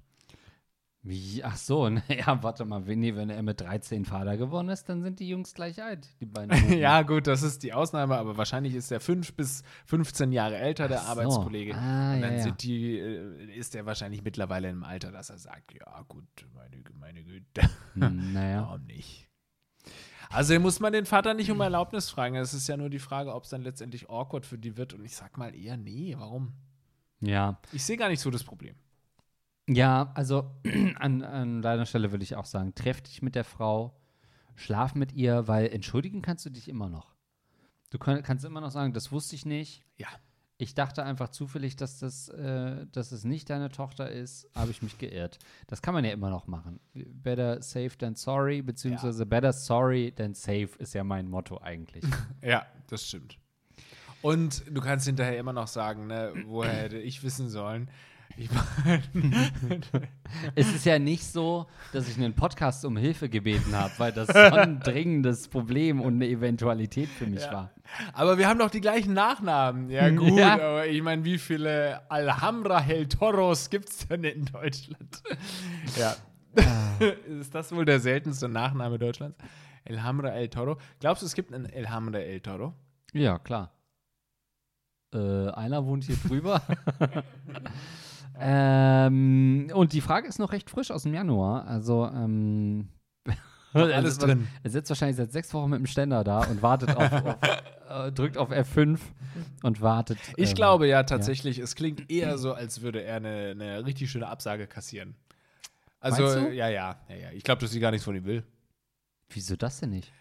Wie? Ach so, *laughs* ne, ja, warte mal, wenn, nee, wenn er mit 13 Vater geworden ist, dann sind die Jungs gleich alt, die beiden. *laughs* Ja, gut, das ist die Ausnahme, aber wahrscheinlich ist er 5 bis 15 Jahre älter, der so. Arbeitskollege. Ah, Und dann ja, ja. Sind die, äh, ist er wahrscheinlich mittlerweile im Alter, dass er sagt, ja gut, meine, meine Güte, Hm, naja. *laughs* warum nicht? Also hier muss man den Vater nicht um Erlaubnis fragen. Es ist ja nur die Frage, ob es dann letztendlich awkward für die wird. Und ich sag mal eher, nee, warum? Ja. Ich sehe gar nicht so das Problem. Ja, also *clears throat* an, an deiner Stelle würde ich auch sagen, treff dich mit der Frau, schlaf mit ihr, weil entschuldigen kannst du dich immer noch. Du kann, kannst immer noch sagen, das wusste ich nicht. Ja. Ich dachte einfach zufällig, dass das, äh, dass es nicht deine Tochter ist, habe ich mich geirrt. Das kann man ja immer noch machen. Better safe than sorry, beziehungsweise better sorry than safe ist ja mein Motto eigentlich. *laughs* Ja, das stimmt. Und du kannst hinterher immer noch sagen, ne, woher *clears throat* hätte ich wissen sollen? Ich meine, es ist ja nicht so, dass ich einen Podcast um Hilfe gebeten habe, weil das so ein *laughs* dringendes Problem und eine Eventualität für mich Ja. war. aber wir haben doch die gleichen Nachnamen. Ja, gut, Ja. aber ich meine, wie viele Alhambra Hel Toros gibt es denn in Deutschland? *laughs* ja. Ist das wohl der seltenste Nachname Deutschlands? Alhambra El Toro. Glaubst du, es gibt einen Alhambra El Toro? Ja, klar. Äh, einer wohnt hier drüber. *laughs* ähm, und die Frage ist noch recht frisch aus dem Januar. Also, ähm, er *laughs* alles sitzt- drin. Er sitzt wahrscheinlich seit sechs Wochen mit dem Ständer da und wartet auf, *laughs* auf äh, drückt auf F5 und wartet. Ich ähm, glaube ja tatsächlich, es klingt eher so, als würde er eine, eine richtig schöne Absage kassieren. Also, ja, ja, ja, ja. Ich glaube, dass sie gar nichts von ihm will. Wieso das denn nicht?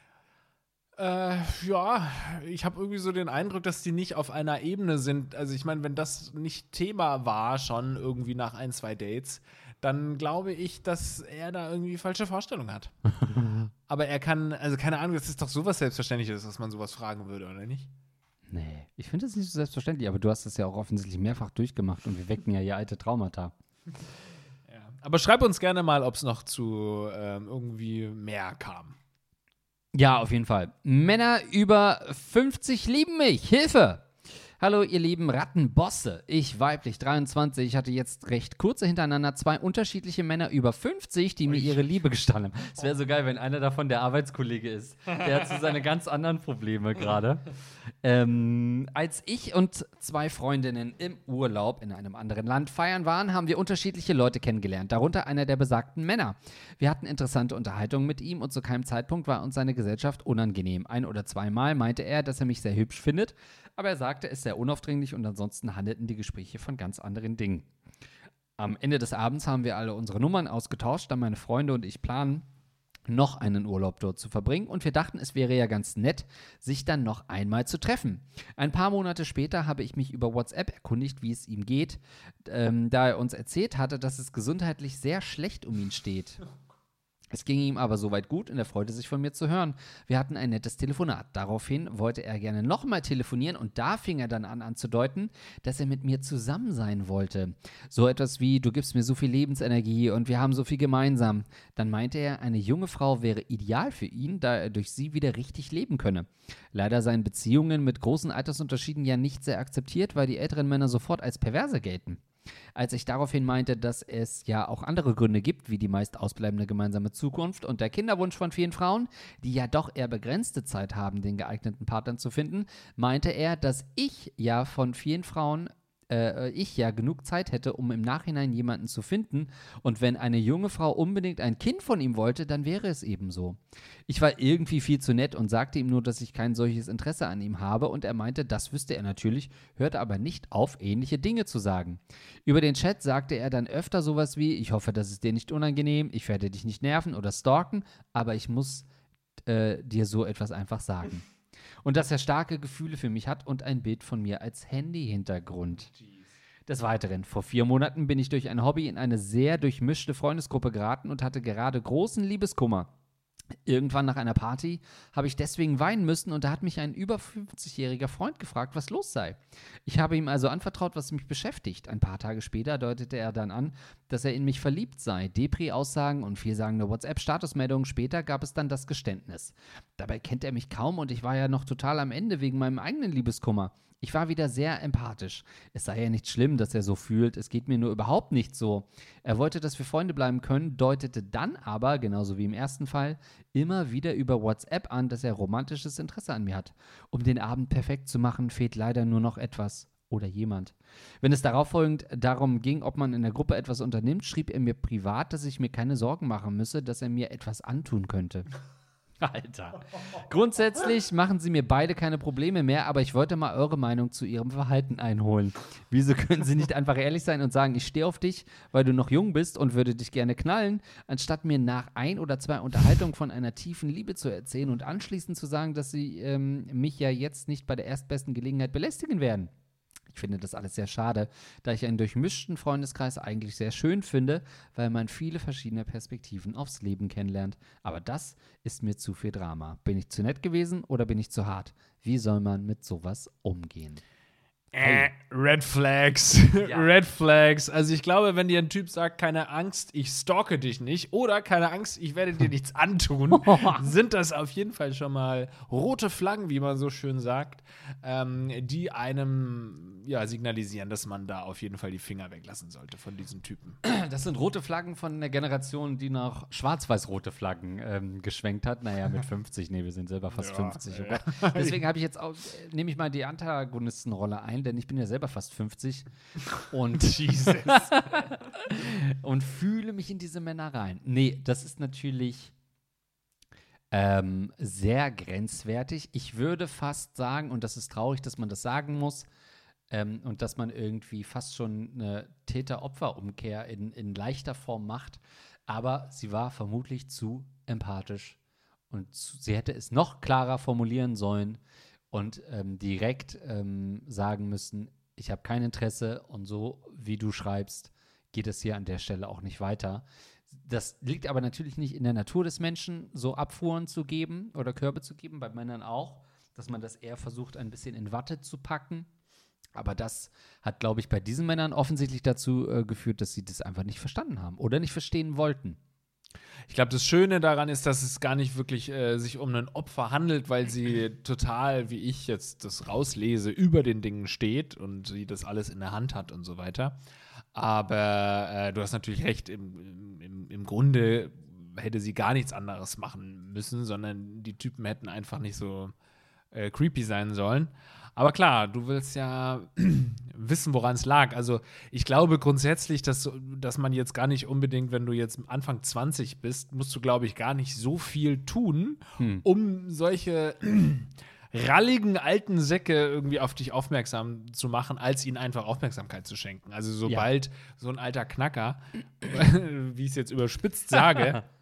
Äh, ja, ich habe irgendwie so den Eindruck, dass die nicht auf einer Ebene sind. Also ich meine, wenn das nicht Thema war schon irgendwie nach ein, zwei Dates, dann glaube ich, dass er da irgendwie falsche Vorstellungen hat. *laughs* Aber er kann, also keine Ahnung, das ist doch sowas Selbstverständliches, dass man sowas fragen würde, oder nicht? Nee, ich finde das nicht so selbstverständlich, aber du hast das ja auch offensichtlich mehrfach durchgemacht und wir wecken ja hier alte Traumata. Ja. Aber schreib uns gerne mal, ob es noch zu ähm, irgendwie mehr kam. Ja, auf jeden Fall. Männer über 50 lieben mich. Hilfe! Hallo, ihr lieben Rattenbosse. Ich, weiblich 23, hatte jetzt recht kurze hintereinander zwei unterschiedliche Männer über 50, die mir ihre Liebe gestanden haben. Es wäre so geil, wenn einer davon der Arbeitskollege ist. Der hat so seine ganz anderen Probleme gerade. Ähm, als ich und zwei Freundinnen im Urlaub in einem anderen Land feiern waren, haben wir unterschiedliche Leute kennengelernt, darunter einer der besagten Männer. Wir hatten interessante Unterhaltungen mit ihm und zu keinem Zeitpunkt war uns seine Gesellschaft unangenehm. Ein oder zweimal meinte er, dass er mich sehr hübsch findet, aber er sagte es sehr unaufdringlich und ansonsten handelten die Gespräche von ganz anderen Dingen. Am Ende des Abends haben wir alle unsere Nummern ausgetauscht, da meine Freunde und ich planen, noch einen Urlaub dort zu verbringen und wir dachten, es wäre ja ganz nett, sich dann noch einmal zu treffen. Ein paar Monate später habe ich mich über WhatsApp erkundigt, wie es ihm geht, ähm, da er uns erzählt hatte, dass es gesundheitlich sehr schlecht um ihn steht. Es ging ihm aber soweit gut und er freute sich von mir zu hören. Wir hatten ein nettes Telefonat. Daraufhin wollte er gerne nochmal telefonieren und da fing er dann an anzudeuten, dass er mit mir zusammen sein wollte. So etwas wie, du gibst mir so viel Lebensenergie und wir haben so viel gemeinsam. Dann meinte er, eine junge Frau wäre ideal für ihn, da er durch sie wieder richtig leben könne. Leider seien Beziehungen mit großen Altersunterschieden ja nicht sehr akzeptiert, weil die älteren Männer sofort als perverse gelten. Als ich daraufhin meinte, dass es ja auch andere Gründe gibt, wie die meist ausbleibende gemeinsame Zukunft und der Kinderwunsch von vielen Frauen, die ja doch eher begrenzte Zeit haben, den geeigneten Partner zu finden, meinte er, dass ich ja von vielen Frauen äh, ich ja genug Zeit hätte, um im Nachhinein jemanden zu finden. Und wenn eine junge Frau unbedingt ein Kind von ihm wollte, dann wäre es eben so. Ich war irgendwie viel zu nett und sagte ihm nur, dass ich kein solches Interesse an ihm habe. Und er meinte, das wüsste er natürlich, hörte aber nicht auf, ähnliche Dinge zu sagen. Über den Chat sagte er dann öfter sowas wie: Ich hoffe, das ist dir nicht unangenehm, ich werde dich nicht nerven oder stalken, aber ich muss äh, dir so etwas einfach sagen und dass er starke Gefühle für mich hat und ein Bild von mir als Handy-Hintergrund. Des Weiteren, vor vier Monaten bin ich durch ein Hobby in eine sehr durchmischte Freundesgruppe geraten und hatte gerade großen Liebeskummer. Irgendwann nach einer Party habe ich deswegen weinen müssen und da hat mich ein über 50-jähriger Freund gefragt, was los sei. Ich habe ihm also anvertraut, was mich beschäftigt. Ein paar Tage später deutete er dann an, dass er in mich verliebt sei. Depri-Aussagen und vielsagende WhatsApp-Statusmeldungen später gab es dann das Geständnis. Dabei kennt er mich kaum und ich war ja noch total am Ende wegen meinem eigenen Liebeskummer. Ich war wieder sehr empathisch. Es sei ja nicht schlimm, dass er so fühlt, es geht mir nur überhaupt nicht so. Er wollte, dass wir Freunde bleiben können, deutete dann aber, genauso wie im ersten Fall, immer wieder über WhatsApp an, dass er romantisches Interesse an mir hat. Um den Abend perfekt zu machen, fehlt leider nur noch etwas oder jemand. Wenn es darauf folgend darum ging, ob man in der Gruppe etwas unternimmt, schrieb er mir privat, dass ich mir keine Sorgen machen müsse, dass er mir etwas antun könnte. *laughs* Alter. Grundsätzlich machen sie mir beide keine Probleme mehr, aber ich wollte mal eure Meinung zu ihrem Verhalten einholen. Wieso können sie nicht einfach ehrlich sein und sagen, ich stehe auf dich, weil du noch jung bist und würde dich gerne knallen, anstatt mir nach ein oder zwei Unterhaltungen von einer tiefen Liebe zu erzählen und anschließend zu sagen, dass sie ähm, mich ja jetzt nicht bei der erstbesten Gelegenheit belästigen werden? Ich finde das alles sehr schade, da ich einen durchmischten Freundeskreis eigentlich sehr schön finde, weil man viele verschiedene Perspektiven aufs Leben kennenlernt. Aber das ist mir zu viel Drama. Bin ich zu nett gewesen oder bin ich zu hart? Wie soll man mit sowas umgehen? Äh, Red Flags. *laughs* Ja. Red Flags. Also ich glaube, wenn dir ein Typ sagt, keine Angst, ich stalke dich nicht oder keine Angst, ich werde dir nichts antun, *laughs* sind das auf jeden Fall schon mal rote Flaggen, wie man so schön sagt, ähm, die einem ja, signalisieren, dass man da auf jeden Fall die Finger weglassen sollte von diesen Typen. Das sind rote Flaggen von der Generation, die noch schwarz-weiß-rote Flaggen ähm, geschwenkt hat. Naja, mit *laughs* 50, nee, wir sind selber fast ja, 50. Ja. Deswegen habe ich jetzt auch, äh, nehme ich mal die Antagonistenrolle ein, denn ich bin ja selber fast 50 und *laughs* *laughs* Jesus. und fühle mich in diese Männer rein. Nee, das ist natürlich ähm, sehr grenzwertig. Ich würde fast sagen, und das ist traurig, dass man das sagen muss, ähm, und dass man irgendwie fast schon eine Täter-Opfer-Umkehr in, in leichter Form macht. Aber sie war vermutlich zu empathisch und zu, sie hätte es noch klarer formulieren sollen und ähm, direkt ähm, sagen müssen, ich habe kein Interesse und so wie du schreibst, geht es hier an der Stelle auch nicht weiter. Das liegt aber natürlich nicht in der Natur des Menschen, so Abfuhren zu geben oder Körbe zu geben, bei Männern auch. dass man das eher versucht, ein bisschen in Watte zu packen. Aber das hat, glaube ich, bei diesen Männern offensichtlich dazu äh, geführt, dass sie das einfach nicht verstanden haben oder nicht verstehen wollten. Ich glaube, das Schöne daran ist, dass es gar nicht wirklich äh, sich um ein Opfer handelt, weil sie total, wie ich jetzt das rauslese, über den Dingen steht und sie das alles in der Hand hat und so weiter. Aber äh, du hast natürlich recht, im, im, im Grunde hätte sie gar nichts anderes machen müssen, sondern die Typen hätten einfach nicht so äh, creepy sein sollen. Aber klar, du willst ja *clears throat* wissen, woran es lag. Also ich glaube grundsätzlich, dass, dass man jetzt gar nicht unbedingt, wenn du jetzt Anfang 20 bist, musst du, glaube ich, gar nicht so viel tun, hm. um solche *clears throat* ralligen alten Säcke irgendwie auf dich aufmerksam zu machen, als ihnen einfach Aufmerksamkeit zu schenken. Also sobald ja. so ein alter Knacker, *clears throat* wie ich es jetzt überspitzt sage, *laughs*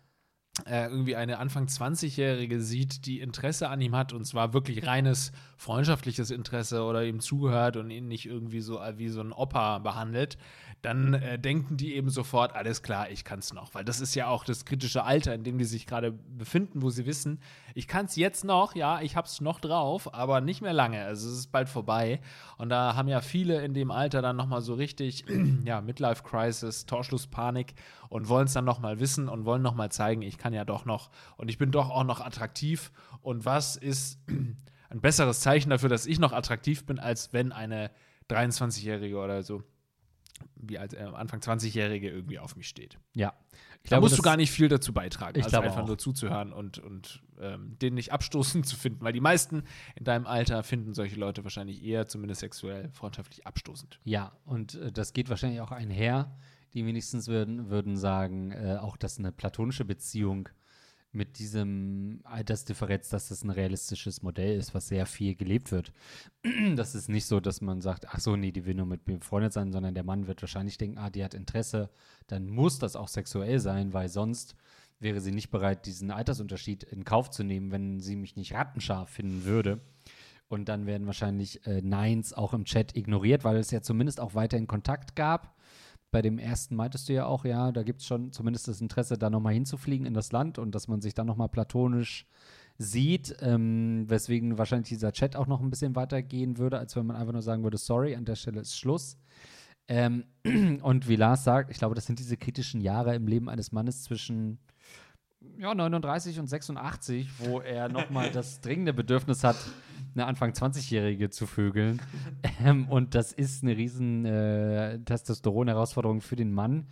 irgendwie eine Anfang 20-Jährige sieht, die Interesse an ihm hat und zwar wirklich reines freundschaftliches Interesse oder ihm zuhört und ihn nicht irgendwie so äh, wie so ein Opa behandelt, dann äh, denken die eben sofort, alles klar, ich kann es noch. Weil das ist ja auch das kritische Alter, in dem die sich gerade befinden, wo sie wissen, ich kann es jetzt noch, ja, ich habe es noch drauf, aber nicht mehr lange. Also es ist bald vorbei. Und da haben ja viele in dem Alter dann nochmal so richtig, *clears throat* ja, Midlife-Crisis, Torschlusspanik und wollen es dann nochmal wissen und wollen nochmal zeigen, ich kann ja doch noch und ich bin doch auch noch attraktiv. Und was ist *clears throat* ein besseres Zeichen dafür, dass ich noch attraktiv bin, als wenn eine 23-Jährige oder so wie als äh, Anfang 20-Jährige irgendwie auf mich steht. Ja. Ich da glaube, musst du gar nicht viel dazu beitragen, ich als einfach auch. nur zuzuhören und, und ähm, den nicht abstoßend zu finden. Weil die meisten in deinem Alter finden solche Leute wahrscheinlich eher, zumindest sexuell, freundschaftlich abstoßend. Ja, und äh, das geht wahrscheinlich auch einher. Die wenigstens würden, würden sagen, äh, auch dass eine platonische Beziehung mit diesem Altersdifferenz, dass das ein realistisches Modell ist, was sehr viel gelebt wird. *clears throat* Das ist nicht so, dass man sagt, ach so, nee, die will nur mit mir befreundet sein, sondern der Mann wird wahrscheinlich denken, ah, die hat Interesse, dann muss das auch sexuell sein, weil sonst wäre sie nicht bereit, diesen Altersunterschied in Kauf zu nehmen, wenn sie mich nicht rattenscharf finden würde. Und dann werden wahrscheinlich äh, Neins auch im Chat ignoriert, weil es ja zumindest auch weiterhin Kontakt gab bei dem ersten meintest du ja auch, ja, da gibt es schon zumindest das Interesse, da nochmal hinzufliegen in das Land und dass man sich dann nochmal platonisch sieht, ähm, weswegen wahrscheinlich dieser Chat auch noch ein bisschen weitergehen würde, als wenn man einfach nur sagen würde, sorry, an der Stelle ist Schluss. Ähm, *clears throat* und wie Lars sagt, ich glaube, das sind diese kritischen Jahre im Leben eines Mannes zwischen ja, 39 und 86, wo er nochmal das dringende Bedürfnis hat, eine Anfang 20-Jährige zu vögeln. Ähm, und das ist eine riesen äh, Testosteron-Herausforderung für den Mann.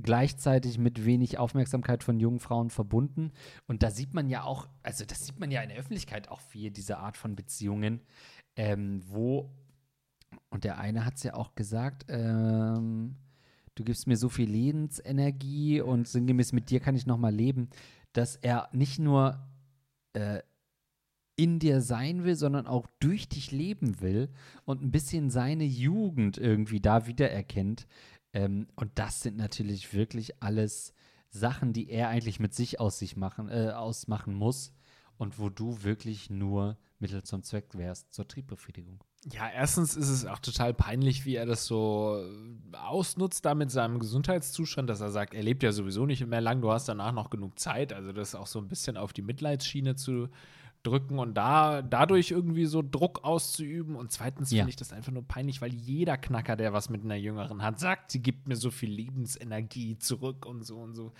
Gleichzeitig mit wenig Aufmerksamkeit von jungen Frauen verbunden. Und da sieht man ja auch, also das sieht man ja in der Öffentlichkeit auch viel, diese Art von Beziehungen, ähm, wo, und der eine hat es ja auch gesagt, ähm, du gibst mir so viel Lebensenergie und sinngemäß mit dir kann ich nochmal leben, dass er nicht nur äh, in dir sein will, sondern auch durch dich leben will und ein bisschen seine Jugend irgendwie da wiedererkennt. Ähm, und das sind natürlich wirklich alles Sachen, die er eigentlich mit sich aus sich machen, äh, ausmachen muss und wo du wirklich nur Mittel zum Zweck wärst zur Triebbefriedigung. Ja, erstens ist es auch total peinlich, wie er das so ausnutzt da mit seinem Gesundheitszustand, dass er sagt, er lebt ja sowieso nicht mehr lang, du hast danach noch genug Zeit. Also das auch so ein bisschen auf die Mitleidsschiene zu drücken und da dadurch irgendwie so Druck auszuüben. Und zweitens ja. finde ich das einfach nur peinlich, weil jeder Knacker, der was mit einer Jüngeren hat, sagt, sie gibt mir so viel Lebensenergie zurück und so und so.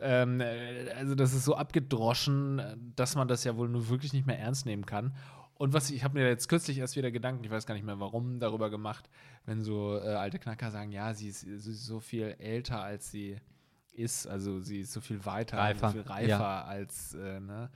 Ähm, äh, also das ist so abgedroschen, dass man das ja wohl nur wirklich nicht mehr ernst nehmen kann. Und was ich habe mir jetzt kürzlich erst wieder Gedanken, ich weiß gar nicht mehr warum, darüber gemacht, wenn so äh, alte Knacker sagen, ja, sie ist, sie ist, so viel älter als sie ist, also sie ist so viel weiter, reifer, so viel reifer ja. als, äh, ne?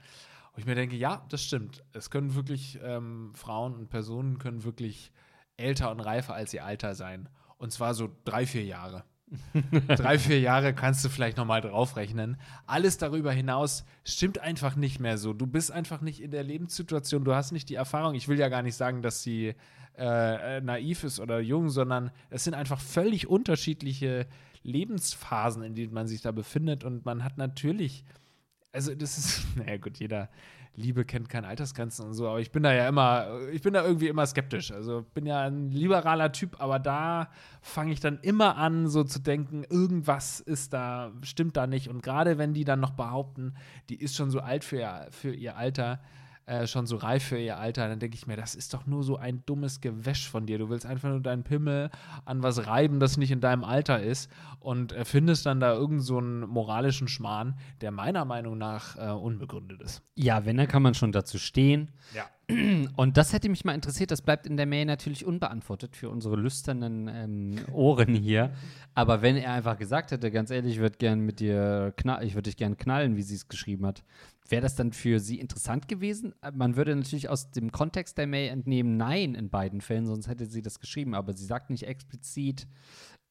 Und ich mir denke, ja, das stimmt. Es können wirklich ähm, Frauen und Personen können wirklich älter und reifer als ihr Alter sein. Und zwar so drei, vier Jahre. *laughs* drei, vier Jahre kannst du vielleicht nochmal draufrechnen. Alles darüber hinaus stimmt einfach nicht mehr so. Du bist einfach nicht in der Lebenssituation, du hast nicht die Erfahrung. Ich will ja gar nicht sagen, dass sie äh, naiv ist oder jung, sondern es sind einfach völlig unterschiedliche Lebensphasen, in denen man sich da befindet. Und man hat natürlich also das ist, *laughs* naja gut, jeder Liebe kennt keine Altersgrenzen und so, aber ich bin da ja immer, ich bin da irgendwie immer skeptisch. Also bin ja ein liberaler Typ, aber da fange ich dann immer an, so zu denken, irgendwas ist da, stimmt da nicht. Und gerade wenn die dann noch behaupten, die ist schon so alt für ihr, für ihr Alter, äh, schon so reif für ihr Alter, dann denke ich mir, das ist doch nur so ein dummes Gewäsch von dir. Du willst einfach nur deinen Pimmel an was reiben, das nicht in deinem Alter ist und äh, findest dann da irgendeinen so moralischen Schmarrn, der meiner Meinung nach äh, unbegründet ist. Ja, wenn, dann kann man schon dazu stehen. Ja. *clears throat* Und das hätte mich mal interessiert, das bleibt in der Mail natürlich unbeantwortet für unsere lüsternen ähm, Ohren hier. Aber wenn er einfach gesagt hätte, ganz ehrlich, ich würde gern mit dir knall, ich würde dich gern knallen, wie sie es geschrieben hat, wäre das dann für sie interessant gewesen? Man würde natürlich aus dem Kontext der Mail entnehmen, nein in beiden Fällen, sonst hätte sie das geschrieben. Aber sie sagt nicht explizit,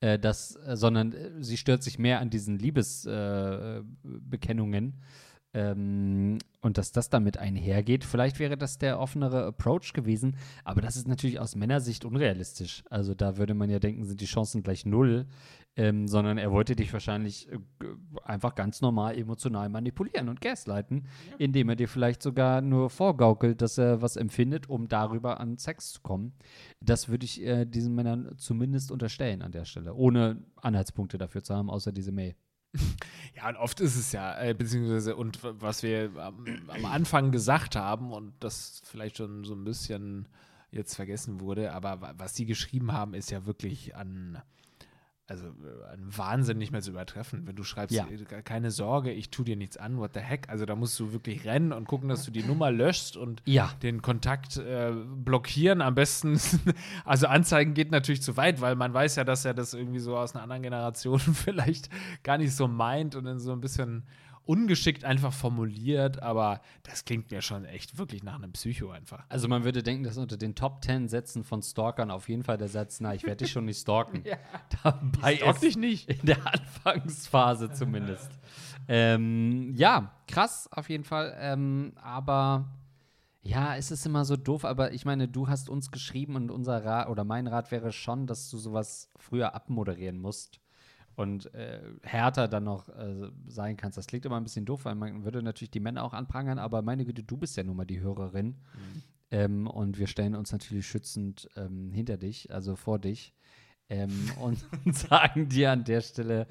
äh, das, äh, sondern äh, sie stört sich mehr an diesen Liebesbekennungen. Äh, ähm, und dass das damit einhergeht. Vielleicht wäre das der offenere Approach gewesen, aber das ist natürlich aus Männersicht unrealistisch. Also da würde man ja denken, sind die Chancen gleich null, ähm, sondern er wollte dich wahrscheinlich äh, einfach ganz normal emotional manipulieren und gaslighten, ja. indem er dir vielleicht sogar nur vorgaukelt, dass er was empfindet, um darüber an Sex zu kommen. Das würde ich äh, diesen Männern zumindest unterstellen an der Stelle, ohne Anhaltspunkte dafür zu haben, außer diese Mail. *laughs* Ja, und oft ist es ja, äh, beziehungsweise, und was wir am, am, Anfang gesagt haben und das vielleicht schon so ein bisschen jetzt vergessen wurde, aber was sie geschrieben haben, ist ja wirklich an also äh, ein Wahnsinn nicht mehr zu übertreffen. Wenn du schreibst, ja. Äh, keine Sorge, ich tue dir nichts an, what the heck. Also da musst du wirklich rennen und gucken, dass du die Nummer löscht und ja. den Kontakt äh, blockieren. Am besten, *laughs* also anzeigen geht natürlich zu weit, weil man weiß ja, dass er das irgendwie so aus einer anderen Generation *laughs* vielleicht gar nicht so meint und dann so ein bisschen ungeschickt einfach formuliert, aber das klingt mir schon echt wirklich nach einem Psycho einfach. Also man würde denken, dass unter den Top 10 Sätzen von Stalkern auf jeden Fall der Satz, na, ich werde dich schon nicht stalken. *laughs* ja. Dabei ich stalk dich nicht. In der Anfangsphase zumindest. ähm, ja, krass auf jeden Fall. Ähm, aber ja, es ist immer so doof, aber ich meine, du hast uns geschrieben und unser Rat oder mein Rat wäre schon, dass du sowas früher abmoderieren musst und äh, härter dann noch äh, sein kannst. Das klingt immer ein bisschen doof, weil man würde natürlich die Männer auch anprangern, aber meine Güte, du bist ja nun mal die Hörerin. Mhm. Ähm, und wir stellen uns natürlich schützend ähm, hinter dich, also vor dich. Ähm, *laughs* und sagen dir an der Stelle,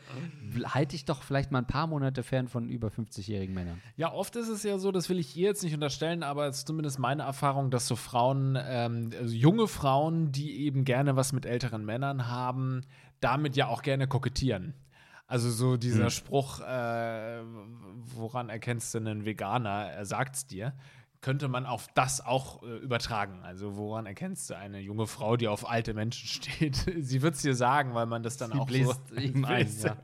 halte dich doch vielleicht mal ein paar Monate fern von über 50-jährigen Männern. Ja, oft ist es ja so, das will ich hier jetzt nicht unterstellen, aber es ist zumindest meine Erfahrung, dass so Frauen, ähm, also junge Frauen, die eben gerne was mit älteren Männern haben, damit ja auch gerne kokettieren. Also so dieser hm. Spruch, äh, woran erkennst du einen Veganer, er sagt's dir könnte man auf das auch äh, übertragen. Also woran erkennst du eine junge Frau, die auf alte Menschen *laughs* steht? Sie wird es dir sagen, weil man das dann Sie auch bläst so *laughs* ihm ein. Ja.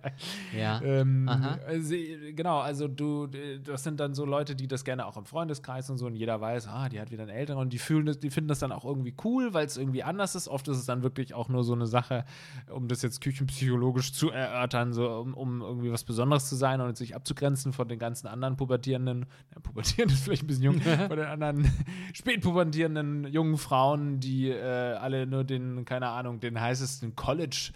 ja. Ähm, also, genau, also du, das sind dann so Leute, die das gerne auch im Freundeskreis und so und jeder weiß, ah, die hat wieder einen Älteren und die fühlen das, die finden das dann auch irgendwie cool, weil es irgendwie anders ist. Oft ist es dann wirklich auch nur so eine Sache, um das jetzt küchenpsychologisch zu erörtern, so um, um irgendwie was Besonderes zu sein und sich abzugrenzen von den ganzen anderen Pubertierenden. Ja, Pubertierend ist *laughs* vielleicht ein bisschen jung. Von den anderen *laughs* spätpubertierenden jungen Frauen, die äh, alle nur den, keine Ahnung, den heißesten College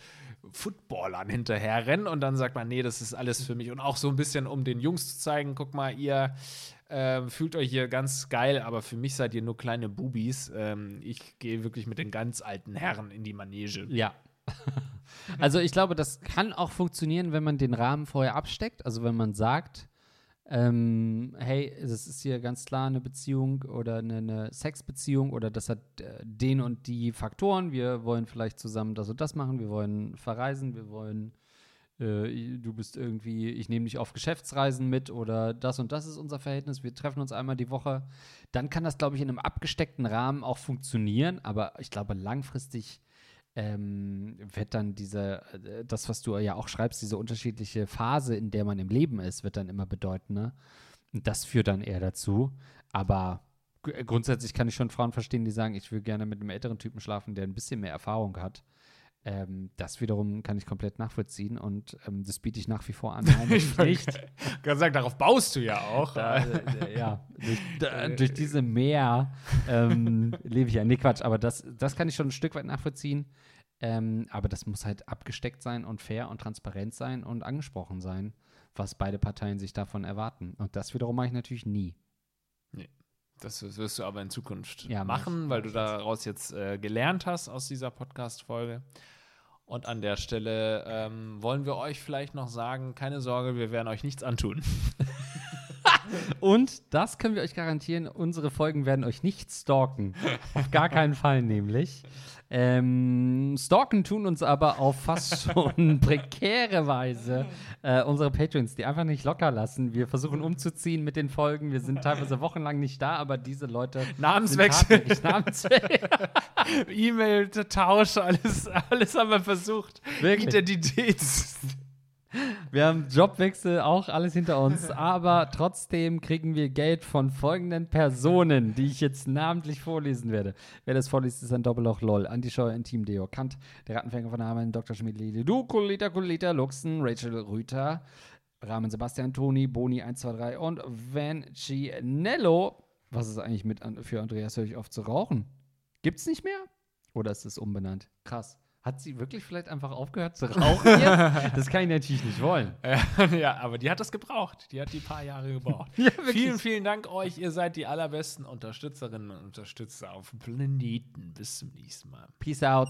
Footballern hinterherrennen und dann sagt man, nee, das ist alles für mich. Und auch so ein bisschen, um den Jungs zu zeigen, guck mal, ihr äh, fühlt euch hier ganz geil, aber für mich seid ihr nur kleine Bubis. Ähm, ich gehe wirklich mit den ganz alten Herren in die Manege. Ja. *laughs* also ich glaube, das kann auch funktionieren, wenn man den Rahmen vorher absteckt. Also wenn man sagt, ähm, hey, das ist hier ganz klar eine Beziehung oder eine, eine Sexbeziehung oder das hat äh, den und die Faktoren. Wir wollen vielleicht zusammen das und das machen, wir wollen verreisen, wir wollen, äh, du bist irgendwie, ich nehme dich auf Geschäftsreisen mit oder das und das ist unser Verhältnis, wir treffen uns einmal die Woche. Dann kann das, glaube ich, in einem abgesteckten Rahmen auch funktionieren, aber ich glaube, langfristig ähm, wird dann diese, äh, das, was du ja auch schreibst, diese unterschiedliche Phase, in der man im Leben ist, wird dann immer bedeutender. Und das führt dann eher dazu. Aber grundsätzlich kann ich schon Frauen verstehen, die sagen, ich will gerne mit einem älteren Typen schlafen, der ein bisschen mehr Erfahrung hat. Ähm, das wiederum kann ich komplett nachvollziehen und ähm, das biete ich nach wie vor an. *laughs* Nein, ich nicht. *laughs* kann sagen, darauf baust du ja auch. Da, äh, ja, durch, *laughs* da, durch, diese Mehr ähm, lebe ich ja. Nee, Quatsch, aber das, das kann ich schon ein Stück weit nachvollziehen. Ähm, aber das muss halt abgesteckt sein und fair und transparent sein und angesprochen sein, was beide Parteien sich davon erwarten. Und das wiederum mache ich natürlich nie. Das wirst du aber in Zukunft ja, machen, weil du daraus jetzt äh, gelernt hast aus dieser Podcast-Folge. Und an der Stelle ähm, wollen wir euch vielleicht noch sagen: keine Sorge, wir werden euch nichts antun. *laughs* Und das können wir euch garantieren, unsere Folgen werden euch nicht stalken. Auf gar keinen Fall nämlich. Ähm, stalken tun uns aber auf fast schon *laughs* prekäre Weise äh, unsere Patrons, die einfach nicht locker lassen. Wir versuchen umzuziehen mit den Folgen. Wir sind teilweise wochenlang nicht da, aber diese Leute. Namenswechsel. Namenswechsel. *laughs* E-Mail-Tausch, alles, alles haben wir versucht. Wirklich? Identitäts. Wir haben Jobwechsel, auch alles hinter uns, aber trotzdem kriegen wir Geld von folgenden Personen, die ich jetzt namentlich vorlesen werde. Wer das vorliest, ist ein Doppelloch LOL. Antischeuer, Intim, Deo, Kant, der Rattenfänger von Hameln, Dr. Schmidt, Du, Kulita, Kulita, Luxen, Rachel Rüther, Rahmen Sebastian, Toni, Boni 123 und Van Gianello. Was ist eigentlich mit für Andreas, höre ich auf zu rauchen? Gibt's nicht mehr? Oder ist es umbenannt? Krass. Hat sie wirklich vielleicht einfach aufgehört zu rauchen jetzt? *laughs* das kann ich natürlich nicht wollen. *laughs* ja, aber die hat das gebraucht. Die hat die paar Jahre gebraucht. *laughs* ja, vielen, vielen Dank euch. Ihr seid die allerbesten Unterstützerinnen und Unterstützer auf dem Planeten. Bis zum nächsten Mal. Peace out.